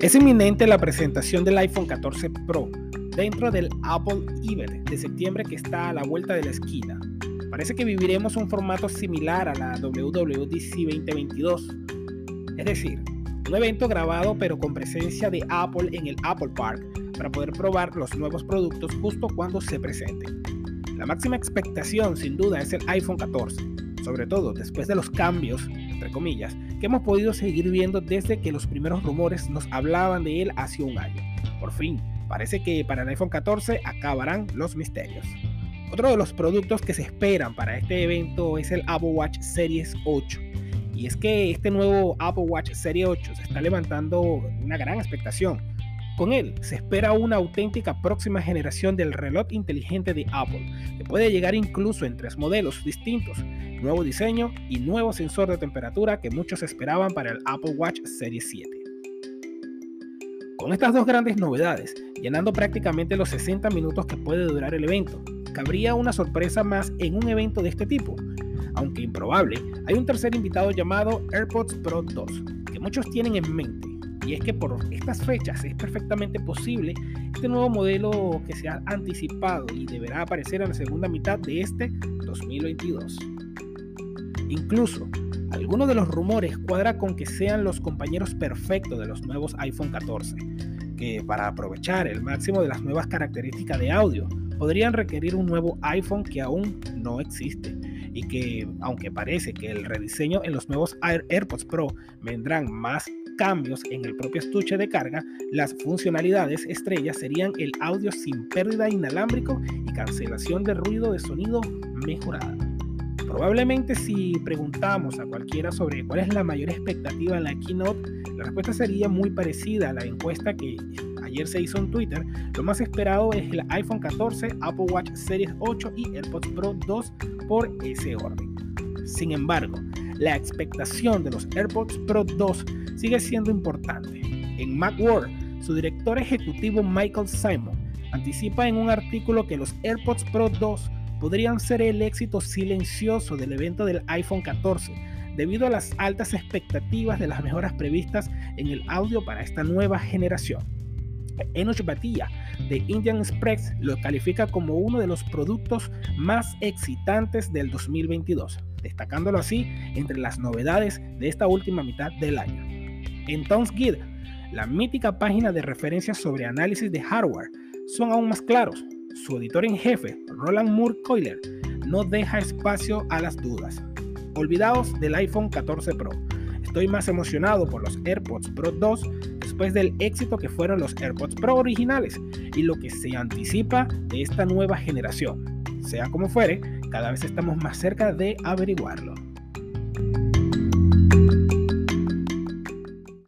Es inminente la presentación del iPhone 14 Pro dentro del Apple Event de septiembre que está a la vuelta de la esquina. Parece que viviremos un formato similar a la WWDC 2022, es decir, un evento grabado pero con presencia de Apple en el Apple Park para poder probar los nuevos productos justo cuando se presenten. La máxima expectación sin duda es el iPhone 14, sobre todo después de los cambios, entre comillas, que hemos podido seguir viendo desde que los primeros rumores nos hablaban de él hace un año. Por fin, parece que para el iPhone 14 acabarán los misterios. Otro de los productos que se esperan para este evento es el Apple Watch Series 8. Y es que este nuevo Apple Watch Series 8 se está levantando una gran expectación. Con él se espera una auténtica próxima generación del reloj inteligente de Apple, que puede llegar incluso en tres modelos distintos, nuevo diseño y nuevo sensor de temperatura que muchos esperaban para el Apple Watch Series 7. Con estas dos grandes novedades, llenando prácticamente los 60 minutos que puede durar el evento, cabría una sorpresa más en un evento de este tipo. Aunque improbable, hay un tercer invitado llamado AirPods Pro 2, que muchos tienen en mente, y es que por estas fechas es perfectamente posible este nuevo modelo que se ha anticipado y deberá aparecer en la segunda mitad de este 2022. Incluso, algunos de los rumores cuadra con que sean los compañeros perfectos de los nuevos iPhone 14, que para aprovechar el máximo de las nuevas características de audio, podrían requerir un nuevo iPhone que aún no existe y que aunque parece que el rediseño en los nuevos AirPods Pro vendrán más cambios en el propio estuche de carga, las funcionalidades estrellas serían el audio sin pérdida inalámbrico y cancelación de ruido de sonido mejorada. Probablemente si preguntamos a cualquiera sobre cuál es la mayor expectativa en la keynote, la respuesta sería muy parecida a la encuesta que ayer se hizo en Twitter. Lo más esperado es el iPhone 14, Apple Watch Series 8 y AirPods Pro 2 por ese orden. Sin embargo, la expectación de los AirPods Pro 2 sigue siendo importante. En Macworld, su director ejecutivo Michael Simon anticipa en un artículo que los AirPods Pro 2 podrían ser el éxito silencioso del evento del iPhone 14, debido a las altas expectativas de las mejoras previstas en el audio para esta nueva generación. Enoch Batia de Indian Express lo califica como uno de los productos más excitantes del 2022, destacándolo así entre las novedades de esta última mitad del año. En Guide, la mítica página de referencias sobre análisis de hardware, son aún más claros, su editor en jefe, Roland Moore Coiler, no deja espacio a las dudas. Olvidaos del iPhone 14 Pro. Estoy más emocionado por los AirPods Pro 2 después del éxito que fueron los AirPods Pro originales y lo que se anticipa de esta nueva generación. Sea como fuere, cada vez estamos más cerca de averiguarlo.